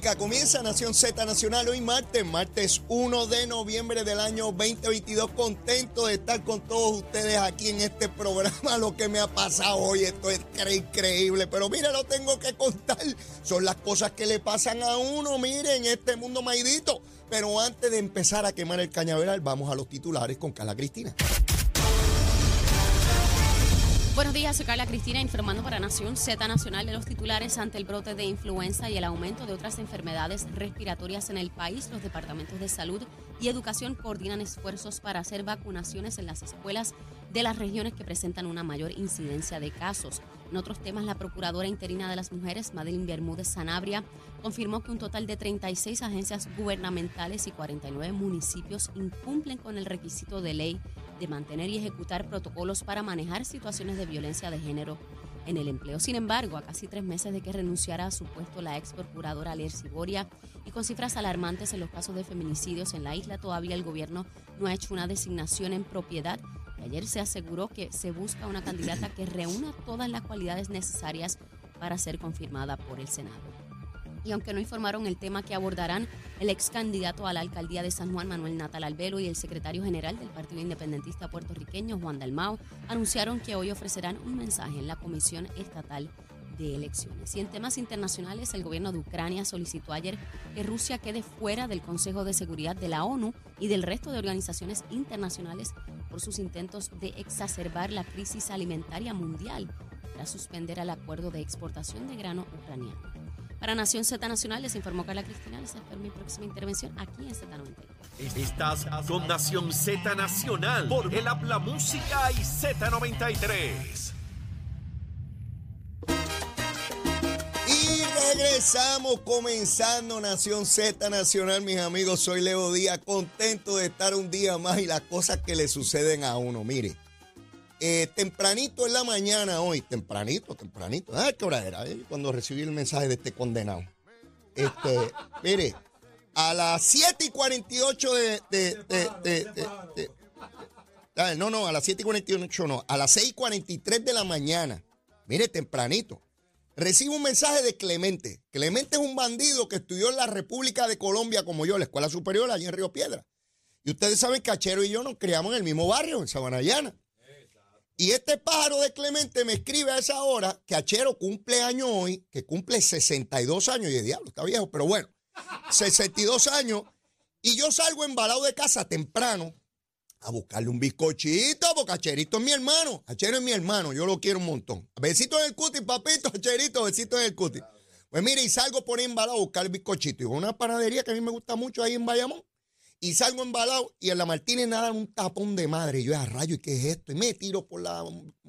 Comienza Nación Z Nacional hoy martes, martes 1 de noviembre del año 2022. Contento de estar con todos ustedes aquí en este programa. Lo que me ha pasado hoy, esto es increíble. Pero mire, lo tengo que contar. Son las cosas que le pasan a uno, miren, en este mundo maidito. Pero antes de empezar a quemar el cañaveral, vamos a los titulares con Carla Cristina. Buenos días, soy Carla Cristina informando para Nación Z Nacional de los titulares ante el brote de influenza y el aumento de otras enfermedades respiratorias en el país. Los departamentos de salud y educación coordinan esfuerzos para hacer vacunaciones en las escuelas de las regiones que presentan una mayor incidencia de casos. En otros temas, la Procuradora Interina de las Mujeres, Madeline Bermúdez Sanabria, confirmó que un total de 36 agencias gubernamentales y 49 municipios incumplen con el requisito de ley de mantener y ejecutar protocolos para manejar situaciones de violencia de género en el empleo. Sin embargo, a casi tres meses de que renunciara a su puesto la ex procuradora Alier Siboria y con cifras alarmantes en los casos de feminicidios en la isla, todavía el gobierno no ha hecho una designación en propiedad. Y ayer se aseguró que se busca una candidata que reúna todas las cualidades necesarias para ser confirmada por el Senado y aunque no informaron el tema que abordarán, el ex candidato a la alcaldía de San Juan, Manuel Natal Albelo, y el secretario general del Partido Independentista puertorriqueño, Juan Dalmao, anunciaron que hoy ofrecerán un mensaje en la Comisión Estatal de Elecciones. Y en temas internacionales, el gobierno de Ucrania solicitó ayer que Rusia quede fuera del Consejo de Seguridad de la ONU y del resto de organizaciones internacionales por sus intentos de exacerbar la crisis alimentaria mundial tras suspender el acuerdo de exportación de grano ucraniano. Para Nación Z Nacional les informó Carla Cristina. Les espero mi próxima intervención aquí en Z93. Estás con Nación Z Nacional por el Habla Música y Z93. Y regresamos comenzando Nación Z Nacional, mis amigos. Soy Leo Díaz, contento de estar un día más y las cosas que le suceden a uno. Mire, eh, tempranito en la mañana hoy, tempranito, tempranito. Ah, ¿qué hora era? Eh? Cuando recibí el mensaje de este condenado. Este, mire, a las 7 y 48 de, de, no, no, a las 7 y 48 no, a las 6 y 43 de la mañana. Mire, tempranito. Recibo un mensaje de Clemente. Clemente es un bandido que estudió en la República de Colombia como yo, la Escuela Superior allí en Río Piedra. Y ustedes saben que Achero y yo nos criamos en el mismo barrio, en Sabanayana. Y este pájaro de Clemente me escribe a esa hora que Achero cumple año hoy, que cumple 62 años. Y de diablo, está viejo, pero bueno, 62 años. Y yo salgo embalado de casa temprano a buscarle un bizcochito, porque Acherito es mi hermano. Achero es mi hermano, yo lo quiero un montón. Besito en el cuti, papito, Acherito, besito en el cuti. Pues mire, y salgo por ahí embalado a buscar el bizcochito. Y una panadería que a mí me gusta mucho ahí en Bayamón. Y salgo embalado y en la Martínez nada un tapón de madre. Yo, a rayo, ¿y qué es esto? Y me tiro por la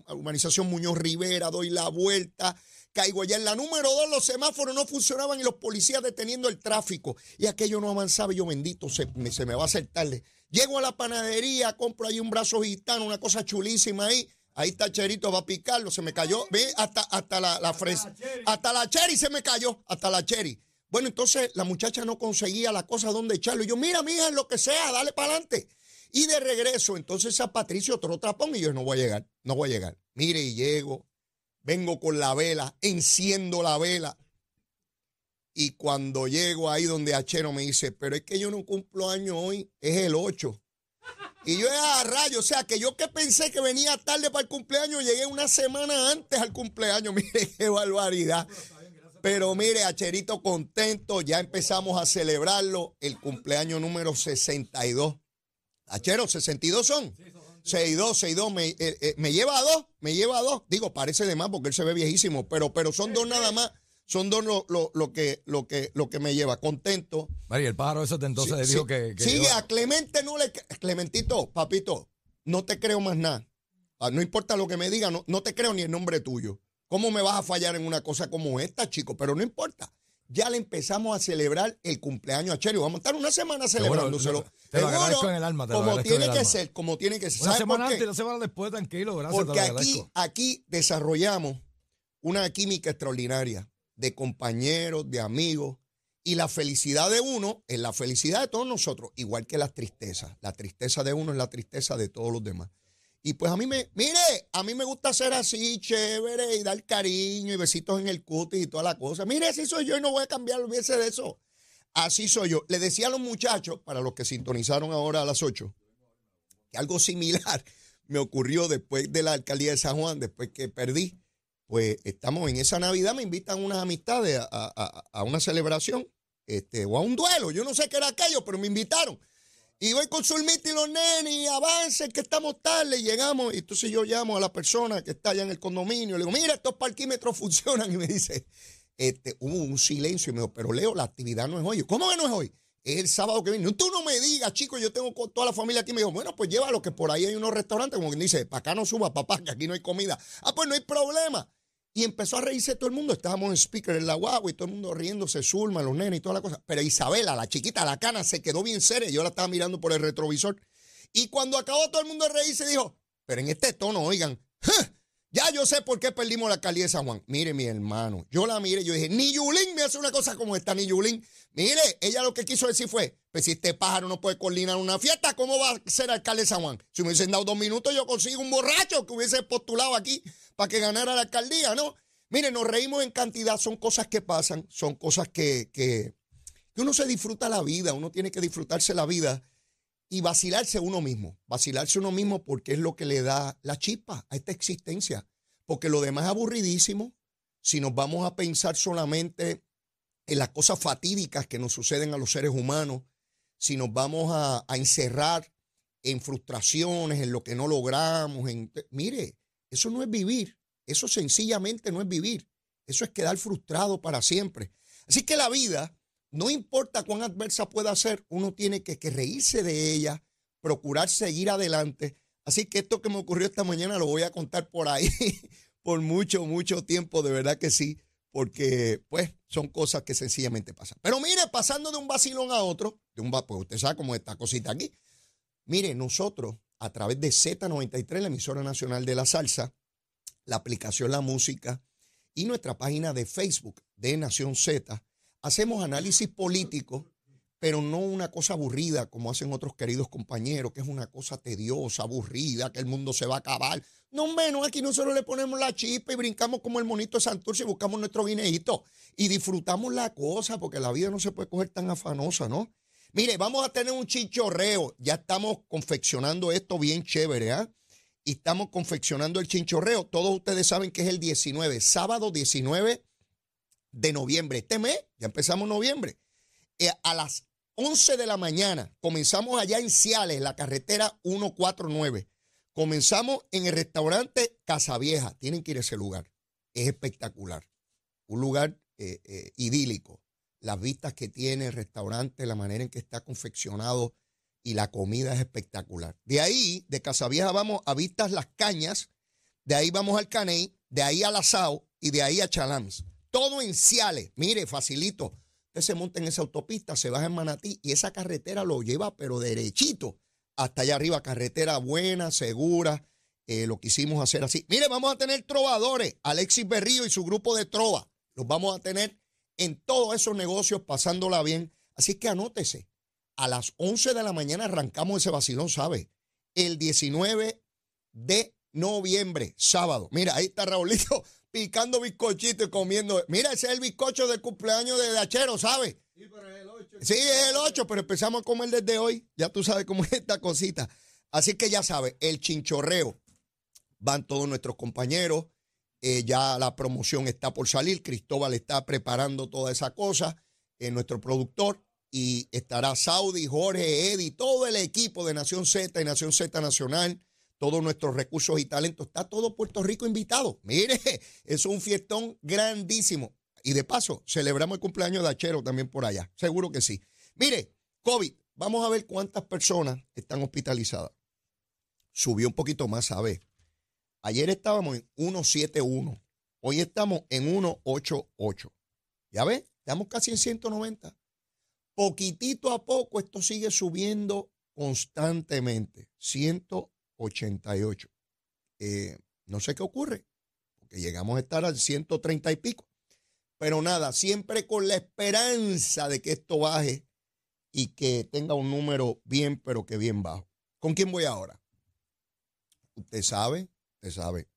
urbanización Muñoz Rivera, doy la vuelta, caigo allá en la número dos, los semáforos no funcionaban y los policías deteniendo el tráfico. Y aquello no avanzaba y yo, bendito, se me, se me va a hacer tarde. Llego a la panadería, compro ahí un brazo gitano, una cosa chulísima ahí. Ahí está Cherito, va a picarlo, se me cayó. Ve, hasta, hasta la, la fresa. Hasta la cherry se me cayó, hasta la cherry. Bueno, entonces la muchacha no conseguía la cosa donde echarlo. Y yo, mira, mija, lo que sea, dale para adelante. Y de regreso, entonces a Patricio otro trapón y yo no voy a llegar, no voy a llegar. Mire, y llego, vengo con la vela, enciendo la vela. Y cuando llego ahí donde Achero me dice, pero es que yo no cumplo año hoy, es el 8. Y yo a rayo, o sea, que yo que pensé que venía tarde para el cumpleaños, llegué una semana antes al cumpleaños. Mire, qué barbaridad. Pero mire, Acherito contento, ya empezamos a celebrarlo, el cumpleaños número 62. Achero, 62 son. 62, 62, me, eh, eh, me lleva a dos, me lleva a dos. Digo, parece de más porque él se ve viejísimo, pero, pero son dos nada más. Son dos lo, lo, que, lo, que, lo que me lleva. Contento. María, el pájaro ese entonces le dijo que, Sigue, a Clemente no le... Clementito, papito, no te creo más nada. Ah, no importa lo que me diga, no, no te creo ni el nombre tuyo. ¿Cómo me vas a fallar en una cosa como esta, chico? Pero no importa. Ya le empezamos a celebrar el cumpleaños a Cherio. Vamos a estar una semana celebrándoselo. Te lo agradezco en el alma. Te como tiene que ser, como tiene que ser. Una semana antes y una semana después, tranquilo. Gracias, Porque aquí, aquí desarrollamos una química extraordinaria de compañeros, de amigos. Y la felicidad de uno es la felicidad de todos nosotros, igual que las tristezas. La tristeza de uno es la tristeza de todos los demás. Y pues a mí me, mire, a mí me gusta ser así, chévere, y dar cariño y besitos en el cutis y toda la cosa. Mire, así soy yo y no voy a cambiar, olvídese de eso. Así soy yo. Le decía a los muchachos, para los que sintonizaron ahora a las 8, que algo similar me ocurrió después de la alcaldía de San Juan, después que perdí. Pues estamos en esa Navidad, me invitan unas amistades a, a- a una celebración este, o a un duelo. Yo no sé qué era aquello, pero me invitaron. Y voy con Zulmita y los nenes, y que estamos tarde, y llegamos. Y entonces yo llamo a la persona que está allá en el condominio, le digo, mira, estos parquímetros funcionan. Y me dice, este, hubo un silencio, y me dijo, pero Leo, la actividad no es hoy. ¿Cómo que no es hoy? Es el sábado que viene. Tú no me digas, chico, yo tengo con toda la familia aquí. Me dijo, bueno, pues llévalo, que por ahí hay unos restaurantes, como quien dice, para acá no suba, papá, que aquí no hay comida. Ah, pues no hay problema. Y empezó a reírse todo el mundo. Estábamos en speaker en la guagua y todo el mundo riéndose, Zulma, los nenes y toda la cosa. Pero Isabela, la chiquita, la cana, se quedó bien seria. Yo la estaba mirando por el retrovisor. Y cuando acabó todo el mundo de reírse, dijo, pero en este tono, oigan, "Ja, ya yo sé por qué perdimos la alcaldía de San Juan. Mire, mi hermano, yo la miré, yo dije, ni Yulín me hace una cosa como esta, ni Yulín. Mire, ella lo que quiso decir fue, pues si este pájaro no puede coordinar una fiesta, ¿cómo va a ser alcalde de San Juan? Si me hubiesen dado dos minutos, yo consigo un borracho que hubiese postulado aquí para que ganara la alcaldía, ¿no? Mire, nos reímos en cantidad, son cosas que pasan, son cosas que, que, que uno se disfruta la vida, uno tiene que disfrutarse la vida y vacilarse uno mismo, vacilarse uno mismo porque es lo que le da la chispa a esta existencia, porque lo demás es aburridísimo. Si nos vamos a pensar solamente en las cosas fatídicas que nos suceden a los seres humanos, si nos vamos a, encerrar en frustraciones, en lo que no logramos, mire, eso no es vivir, eso sencillamente no es vivir, eso es quedar frustrado para siempre. Así que la vida, no importa cuán adversa pueda ser, uno tiene que, reírse de ella, procurar seguir adelante. Así que esto que me ocurrió esta mañana lo voy a contar por ahí por mucho, mucho tiempo, de verdad que sí, porque pues son cosas que sencillamente pasan. Pero mire, pasando de un vacilón a otro, de un pues usted sabe cómo es esta cosita aquí. Mire, nosotros a través de Z93, la emisora nacional de la salsa, la aplicación La Música y nuestra página de Facebook de Nación Z, hacemos análisis político, pero no una cosa aburrida como hacen otros queridos compañeros, que es una cosa tediosa, aburrida, que el mundo se va a acabar. No menos, aquí nosotros le ponemos la chispa y brincamos como el monito de Santurce y buscamos nuestro guineíto y disfrutamos la cosa, porque la vida no se puede coger tan afanosa, ¿no? Mire, vamos a tener un chinchorreo. Ya estamos confeccionando esto bien chévere, ¿ah? Y estamos confeccionando el chinchorreo. Todos ustedes saben que es el 19, sábado 19 de noviembre. Este mes, ya empezamos noviembre. Eh, a las 11 de la mañana comenzamos allá en Ciales, la carretera 149. Comenzamos en el restaurante Casa Vieja. Tienen que ir a ese lugar. Es espectacular. Un lugar eh, eh, idílico. Las vistas que tiene el restaurante, la manera en que está confeccionado y la comida es espectacular. De ahí, de Casa Vieja, vamos a Vistas Las Cañas. De ahí vamos al Caney. De ahí al Asao. Y de ahí a Chalams. Todo en Ciales. Mire, facilito. Usted se monta en esa autopista, se baja en Manatí y esa carretera lo lleva, pero derechito, hasta allá arriba. Carretera buena, segura. eh, lo quisimos hacer así. Mire, vamos a tener trovadores. Alexis Berrío y su grupo de trova. Los vamos a tener en todos esos negocios, pasándola bien. Así que anótese. A las 11 de la mañana arrancamos ese vacilón, ¿sabe? El 19 de noviembre, sábado. Mira, ahí está Raulito picando bizcochito y comiendo. Mira, ese es el bizcocho del cumpleaños de Dachero, ¿sabes? Sí, es el 8, pero empezamos a comer desde hoy. Ya tú sabes cómo es esta cosita. Así que ya sabes, el chinchorreo. Van todos nuestros compañeros. eh, ya la promoción está por salir. Cristóbal está preparando toda esa cosa. eh, nuestro productor. Y estará Saudi, Jorge, Eddie, todo el equipo de Nación Z y Nación Z Nacional. Todos nuestros recursos y talentos. Está todo Puerto Rico invitado. Mire, es un fiestón grandísimo. Y de paso, celebramos el cumpleaños de Achero también por allá. Seguro que sí. Mire, COVID, vamos a ver cuántas personas están hospitalizadas. Subió un poquito más, ¿sabe? Ayer estábamos en 171. Hoy estamos en 188. ¿Ya ves? Estamos casi en 190. Poquitito a poco esto sigue subiendo constantemente. 188. Eh, no sé qué ocurre, porque llegamos a estar al 130 y pico. Pero nada, siempre con la esperanza de que esto baje y que tenga un número bien, pero que bien bajo. ¿Con quién voy ahora? Usted sabe, usted sabe.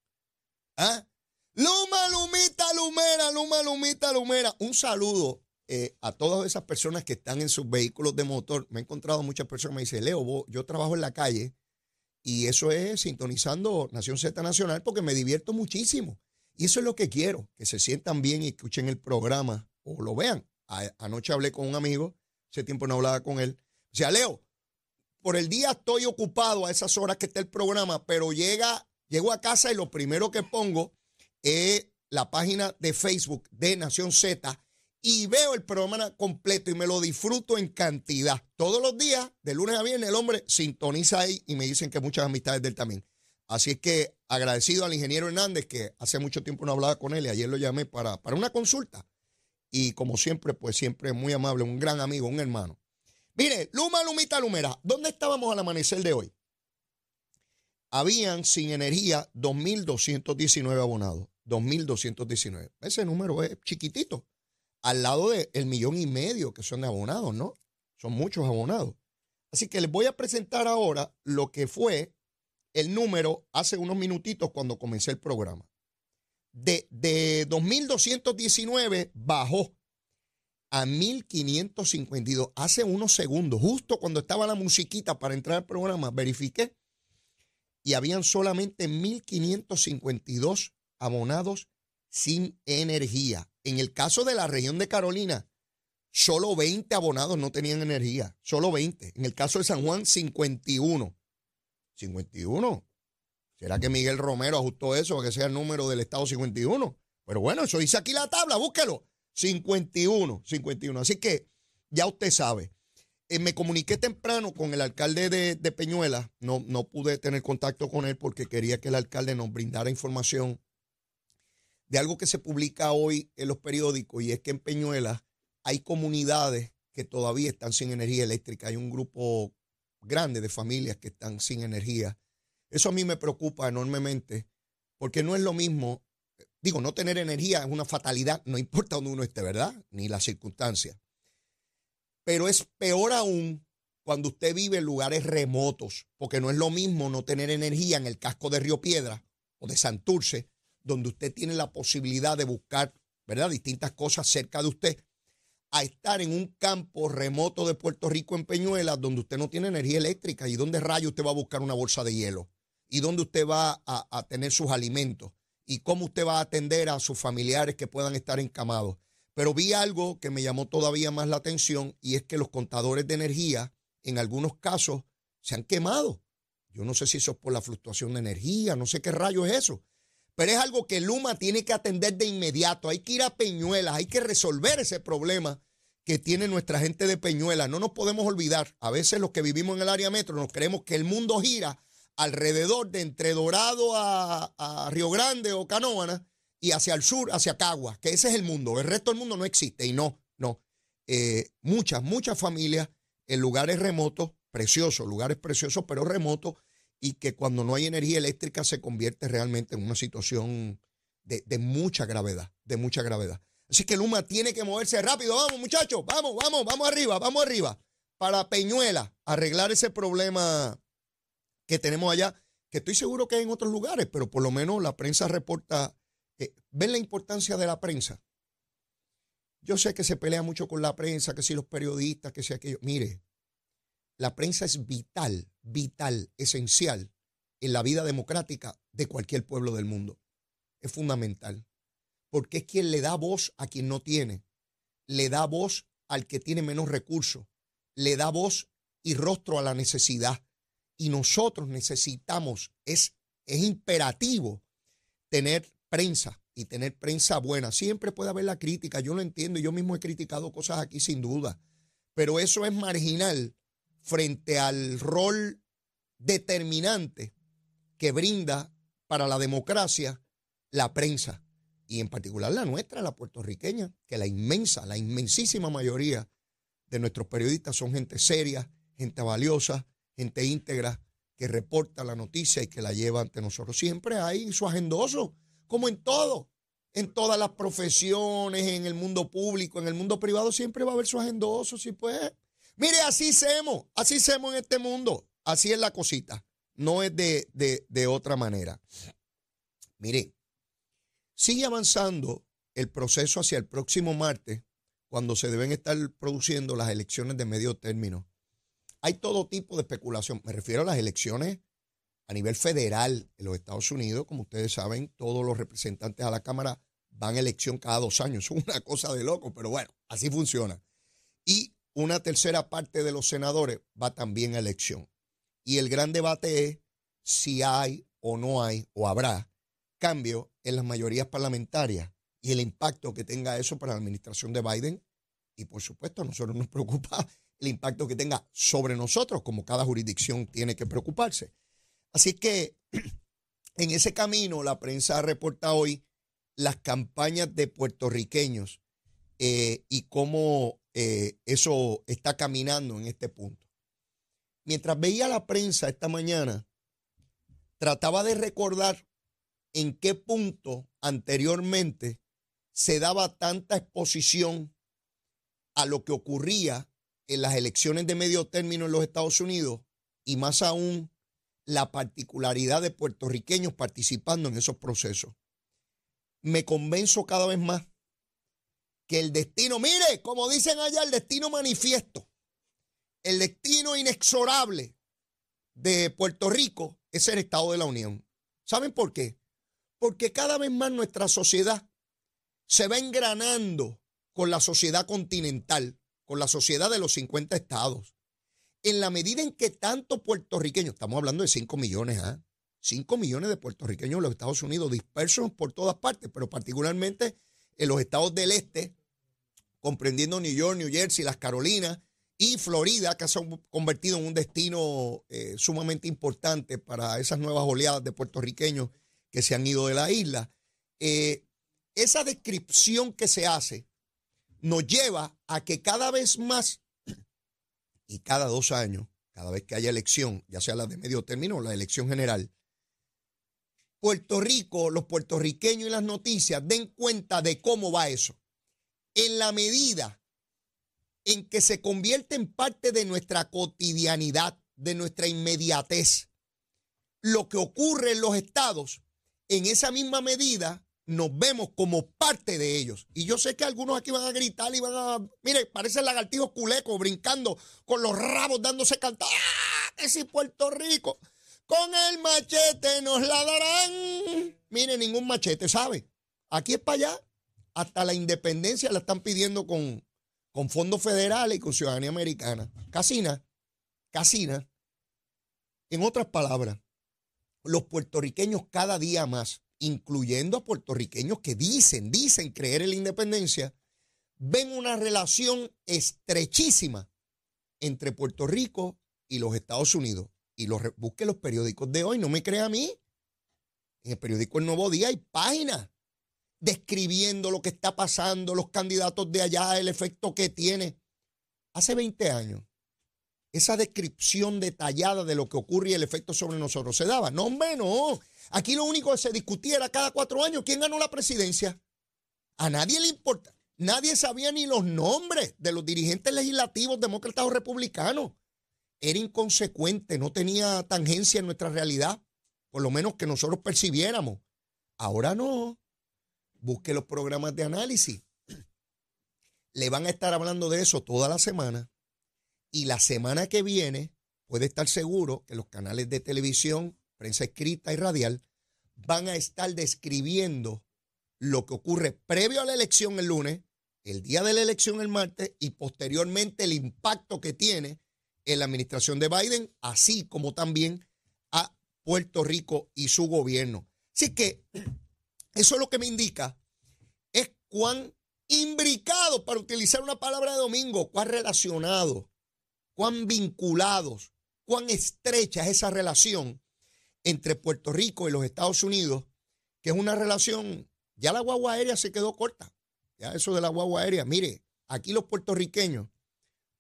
¿Ah? Luma, Lumita, Lumera, Luma, Lumita, Lumera. Un saludo eh, a todas esas personas que están en sus vehículos de motor. Me he encontrado muchas personas que me dicen, Leo, yo trabajo en la calle y eso es sintonizando Nación Z Nacional porque me divierto muchísimo. Y eso es lo que quiero, que se sientan bien y escuchen el programa o lo vean. anoche hablé con un amigo, hace tiempo no hablaba con él. O sea, Leo, por el día estoy ocupado a esas horas que está el programa, pero llega, llego a casa y lo primero que pongo es la página de Facebook de Nación Z y veo el programa completo y me lo disfruto en cantidad. Todos los días, de lunes a viernes, el hombre sintoniza ahí y me dicen que muchas amistades de él también. Así es que agradecido al ingeniero Hernández, que hace mucho tiempo no hablaba con él ayer lo llamé para, para una consulta. Y como siempre, pues siempre muy amable, un gran amigo, un hermano. Mire, Luma, Lumita, Lumera, ¿dónde estábamos al amanecer de hoy? Habían sin energía 2.219 abonados. 2.219. Ese número es chiquitito, al lado del millón y medio que son de abonados, ¿no? Son muchos abonados. Así que les voy a presentar ahora lo que fue el número hace unos minutitos cuando comencé el programa. De, de 2.219 bajó a 1.552 hace unos segundos, justo cuando estaba la musiquita para entrar al programa, verifiqué y habían solamente 1.552 abonados sin energía. En el caso de la región de Carolina, solo 20 abonados no tenían energía, solo 20. En el caso de San Juan, 51. 51. ¿Será que Miguel Romero ajustó eso para que sea el número del Estado 51? Pero bueno, eso dice aquí la tabla, búsquelo. 51, 51. Así que ya usted sabe. Eh, me comuniqué temprano con el alcalde de, de Peñuela. No, no pude tener contacto con él porque quería que el alcalde nos brindara información de algo que se publica hoy en los periódicos y es que en Peñuela hay comunidades que todavía están sin energía eléctrica. Hay un grupo grande de familias que están sin energía. Eso a mí me preocupa enormemente porque no es lo mismo, digo, no tener energía es una fatalidad, no importa dónde uno esté, ¿verdad? Ni las circunstancias. Pero es peor aún cuando usted vive en lugares remotos, porque no es lo mismo no tener energía en el casco de Río Piedra o de Santurce, donde usted tiene la posibilidad de buscar, ¿verdad? Distintas cosas cerca de usted, a estar en un campo remoto de Puerto Rico en Peñuelas donde usted no tiene energía eléctrica y donde rayo usted va a buscar una bolsa de hielo y dónde usted va a, a, tener sus alimentos y cómo usted va a atender a sus familiares que puedan estar encamados. Pero vi algo que me llamó todavía más la atención y es que los contadores de energía en algunos casos se han quemado. Yo no sé si eso es por la fluctuación de energía, no sé qué rayo es eso, pero es algo que Luma tiene que atender de inmediato. Hay que ir a Peñuelas, hay que resolver ese problema que tiene nuestra gente de Peñuela. No nos podemos olvidar, a veces los que vivimos en el área metro nos creemos que el mundo gira alrededor de entre Dorado a, Río Grande o Canóvana y hacia el sur, hacia Cagua, que ese es el mundo. El resto del mundo no existe y no, no. Eh, muchas, muchas familias en lugares remotos, preciosos, lugares preciosos, pero remotos, y que cuando no hay energía eléctrica se convierte realmente en una situación de, mucha gravedad, de mucha gravedad. Así que Luma tiene que moverse rápido. Vamos, muchachos, vamos, vamos, vamos arriba, vamos arriba. Para Peñuela, arreglar ese problema que tenemos allá, que estoy seguro que hay en otros lugares, pero por lo menos la prensa reporta. Eh, ¿Ven la importancia de la prensa? Yo sé que se pelea mucho con la prensa, que si los periodistas, que si aquello. Mire, la prensa es vital, vital, esencial en la vida democrática de cualquier pueblo del mundo. Es fundamental porque es quien le da voz a quien no tiene, le da voz al que tiene menos recursos, le da voz y rostro a la necesidad. Y nosotros necesitamos, es, es imperativo tener prensa y tener prensa buena. Siempre puede haber la crítica, yo lo entiendo, yo mismo he criticado cosas aquí sin duda, pero eso es marginal frente al rol determinante que brinda para la democracia la prensa y en particular la nuestra, la puertorriqueña, que la inmensa, la inmensísima mayoría de nuestros periodistas son gente seria, gente valiosa, gente íntegra, que reporta la noticia y que la lleva ante nosotros. Siempre hay su agendoso, como en todo, en todas las profesiones, en el mundo público, en el mundo privado, siempre va a haber su agendoso, si pues. Mire, así hacemos, así hacemos en este mundo, así es la cosita. no es de, de, de otra manera. Mire, sigue avanzando el proceso hacia el próximo martes, cuando se deben estar produciendo las elecciones de medio término. Hay todo tipo de especulación. Me refiero a las elecciones a nivel federal en los Estados Unidos. Como ustedes saben, todos los representantes a la Cámara van a elección cada dos años. Es una cosa de loco, pero bueno, así funciona. Y una tercera parte de los senadores va también a elección. Y el gran debate es si hay o no hay o habrá cambio en las mayorías parlamentarias y el impacto que tenga eso para la administración de Biden. Y por supuesto, a nosotros nos preocupa el impacto que tenga sobre nosotros, como cada jurisdicción tiene que preocuparse. Así que en ese camino la prensa reporta hoy las campañas de puertorriqueños eh, y cómo eh, eso está caminando en este punto. Mientras veía la prensa esta mañana, trataba de recordar en qué punto anteriormente se daba tanta exposición a lo que ocurría en las elecciones de medio término en los Estados Unidos y más aún la particularidad de puertorriqueños participando en esos procesos. Me convenzo cada vez más que el destino, mire, como dicen allá, el destino manifiesto, el destino inexorable de Puerto Rico es el Estado de la Unión. ¿Saben por qué? Porque cada vez más nuestra sociedad se va engranando con la sociedad continental, con la sociedad de los 50 estados. En la medida en que tanto puertorriqueños, estamos hablando de 5 millones, ¿ah? 5 millones de puertorriqueños en los Estados Unidos dispersos por todas partes, pero particularmente en los estados del este, comprendiendo New York, New Jersey, las Carolinas y Florida, que se han convertido en un destino eh, sumamente importante para esas nuevas oleadas de puertorriqueños que se han ido de la isla. Eh, esa descripción que se hace nos lleva a que cada vez más y cada dos años, cada vez que haya elección, ya sea la de medio término o la elección general, Puerto Rico, los puertorriqueños y las noticias den cuenta de cómo va eso. En la medida en que se convierte en parte de nuestra cotidianidad, de nuestra inmediatez, lo que ocurre en los estados, en esa misma medida nos vemos como parte de ellos. Y yo sé que algunos aquí van a gritar y van a, mire, parecen lagartijos culecos brincando con los rabos dándose cantar. ¡Ah! Que si Puerto Rico, con el machete nos la darán. Mire, ningún machete, ¿sabe? Aquí es para allá. Hasta la independencia la están pidiendo con, con fondos federales y con ciudadanía americana. Casina, casina. En otras palabras, los puertorriqueños cada día más incluyendo a puertorriqueños que dicen, dicen creer en la independencia, ven una relación estrechísima entre Puerto Rico y los Estados Unidos. Y busque los periódicos de hoy, no me crea a mí. En el periódico El Nuevo Día hay páginas describiendo lo que está pasando, los candidatos de allá, el efecto que tiene. Hace 20 años, esa descripción detallada de lo que ocurre y el efecto sobre nosotros se daba. No, hombre, no. Aquí lo único que se discutía era cada cuatro años quién ganó la presidencia. A nadie le importa. Nadie sabía ni los nombres de los dirigentes legislativos demócratas o republicanos. Era inconsecuente, no tenía tangencia en nuestra realidad, por lo menos que nosotros percibiéramos. Ahora no. Busque los programas de análisis. Le van a estar hablando de eso toda la semana. Y la semana que viene puede estar seguro que los canales de televisión prensa escrita y radial, van a estar describiendo lo que ocurre previo a la elección el lunes, el día de la elección el martes y posteriormente el impacto que tiene en la administración de Biden, así como también a Puerto Rico y su gobierno. Así que eso lo que me indica es cuán imbricado, para utilizar una palabra de domingo, cuán relacionado, cuán vinculados, cuán estrecha es esa relación entre Puerto Rico y los Estados Unidos, que es una relación, ya la guagua aérea se quedó corta. Ya eso de la guagua aérea, mire, aquí los puertorriqueños,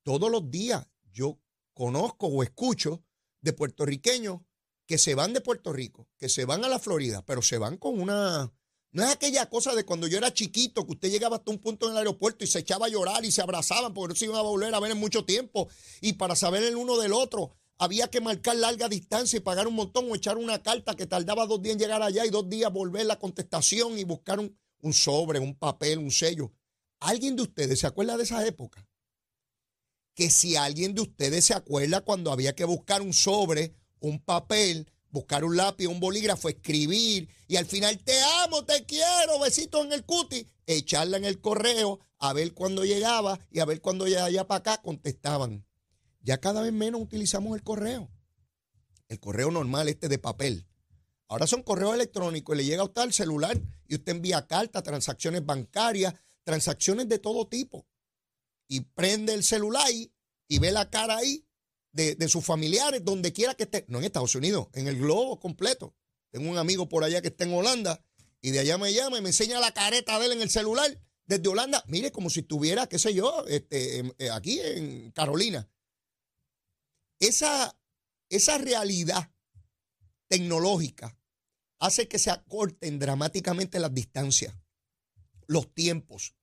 todos los días yo conozco o escucho de puertorriqueños que se van de Puerto Rico, que se van a la Florida, pero se van con una... No es aquella cosa de cuando yo era chiquito, que usted llegaba hasta un punto en el aeropuerto y se echaba a llorar y se abrazaban porque no se iban a volver a ver en mucho tiempo y para saber el uno del otro. había que marcar larga distancia y pagar un montón o echar una carta que tardaba dos días en llegar allá y dos días volver la contestación y buscar un, un sobre, un papel, un sello. ¿Alguien de ustedes se acuerda de esa época? Que si alguien de ustedes se acuerda cuando había que buscar un sobre, un papel, buscar un lápiz, un bolígrafo, escribir y al final te amo, te quiero, besitos en el cuti, echarla en el correo, a ver cuándo llegaba y a ver cuándo ya para acá contestaban. Ya cada vez menos utilizamos el correo. El correo normal, este de papel. Ahora son correos electrónicos y le llega a usted al celular y usted envía cartas, transacciones bancarias, transacciones de todo tipo. Y prende el celular y, ve la cara ahí de, sus familiares, donde quiera que esté. No en Estados Unidos, en el globo completo. Tengo un amigo por allá que está en Holanda y de allá me llama y me enseña la careta de él en el celular desde Holanda. Mire, como si estuviera, qué sé yo, este, eh, aquí en Carolina. Esa, esa realidad tecnológica hace que se acorten dramáticamente las distancias, los tiempos.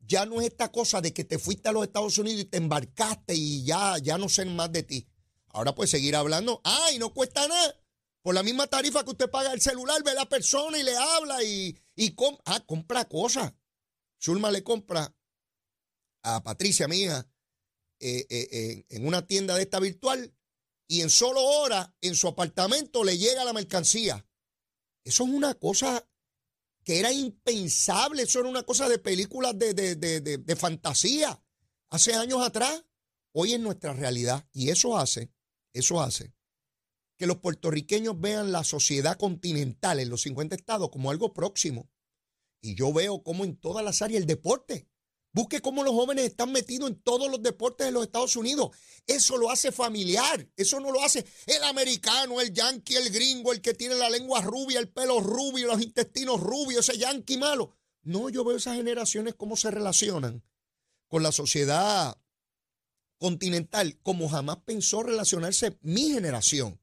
Ya no es esta cosa de que te fuiste a los Estados Unidos y te embarcaste y ya, ya no sé más de ti. Ahora puedes seguir hablando. ¡Ay, no cuesta nada! Por la misma tarifa que usted paga el celular, ve a la persona y le habla y, y ah, compra cosas. Zulma le compra a Patricia, mi hija, eh, eh, en una tienda de esta virtual y en solo horas en su apartamento le llega la mercancía. Eso es una cosa que era impensable, eso era una cosa de películas de, de, fantasía hace años atrás. Hoy es nuestra realidad y eso hace, eso hace que los puertorriqueños vean la sociedad continental en los 50 estados como algo próximo. Y yo veo como en todas las áreas el deporte Busque cómo los jóvenes están metidos en todos los deportes de los Estados Unidos. Eso lo hace familiar. Eso no lo hace el americano, el yankee, el gringo, el que tiene la lengua rubia, el pelo rubio, los intestinos rubios, ese yankee malo. No, yo veo esas generaciones cómo se relacionan con la sociedad continental como jamás pensó relacionarse mi generación.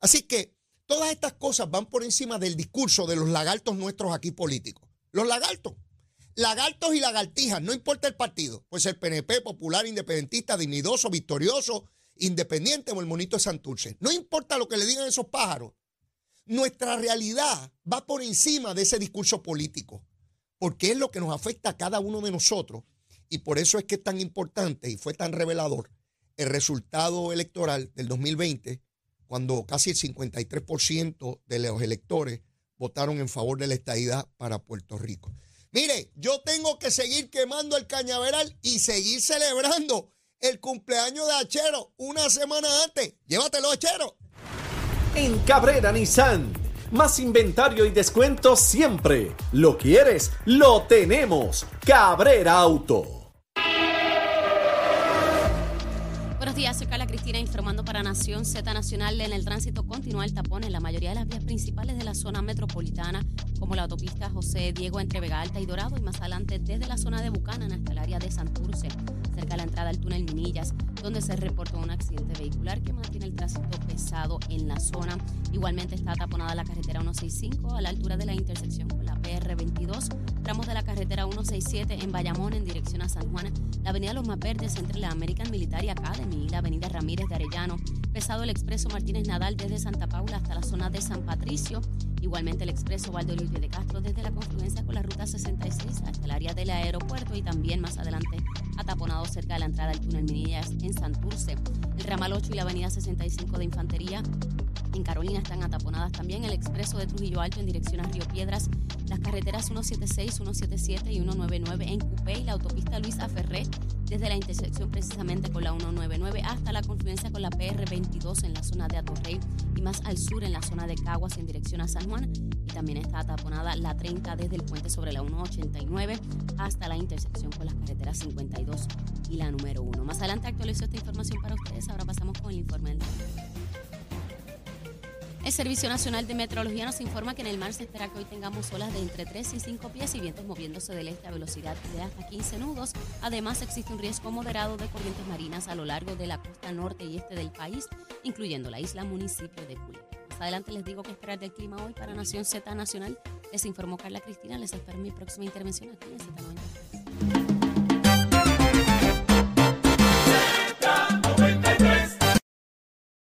Así que todas estas cosas van por encima del discurso de los lagartos nuestros aquí políticos. Los lagartos lagartos y lagartijas, no importa el partido, pues el PNP, popular, independentista, dignidoso, victorioso, independiente o el monito de Santurce. No importa lo que le digan esos pájaros, nuestra realidad va por encima de ese discurso político, porque es lo que nos afecta a cada uno de nosotros. Y por eso es que es tan importante y fue tan revelador el resultado electoral del 2020, cuando casi el 53% de los electores votaron en favor de la estadidad para Puerto Rico. Mire, yo tengo que seguir quemando el cañaveral y seguir celebrando el cumpleaños de Achero una semana antes. Llévatelo, Achero. En Cabrera Nissan, más inventario y descuento siempre. ¿Lo quieres? Lo tenemos. Cabrera Auto. Días, soy Cristina informando para Nación Z Nacional. En el tránsito continúa el tapón en la mayoría de las vías principales de la zona metropolitana, como la autopista José Diego entre Vega Alta y Dorado, y más adelante desde la zona de Bucanan hasta el área de Santurce, cerca de la entrada al túnel Minillas, donde se reportó un accidente vehicular que mantiene el tránsito pesado en la zona. Igualmente está taponada la carretera 165 a la altura de la intersección con la PR22, tramos de la carretera 167 en Bayamón en dirección a San Juan, la avenida Los Verdes entre la American Military Academy la avenida Ramírez de Arellano. Pesado el expreso Martínez Nadal desde Santa Paula hasta la zona de San Patricio. Igualmente el expreso Luis de Castro desde la confluencia con la ruta 66 hasta el área del aeropuerto y también más adelante ataponado cerca de la entrada del túnel Minillas en Santurce. El ramal 8 y la avenida 65 de Infantería en Carolina están ataponadas también. El expreso de Trujillo Alto en dirección a Río Piedras, las carreteras 176, 177 y 199 en Cupé y la autopista Luis Aferré desde la intersección precisamente con la 199 hasta la confluencia con la PR22 en la zona de Atorrey y más al sur en la zona de Caguas en dirección a San Juan. Y también está ataponada la 30 desde el puente sobre la 189 hasta la intersección con las carreteras 52 y la número 1. Más adelante actualizo esta información para ustedes, ahora pasamos con el informe del el Servicio Nacional de Meteorología nos informa que en el mar se espera que hoy tengamos olas de entre 3 y 5 pies y vientos moviéndose del este a velocidad de hasta 15 nudos. Además, existe un riesgo moderado de corrientes marinas a lo largo de la costa norte y este del país, incluyendo la isla municipio de Culiacán. Más adelante les digo que esperar del clima hoy para Nación Z Nacional. Les informó Carla Cristina. Les espero mi próxima intervención aquí en Z90.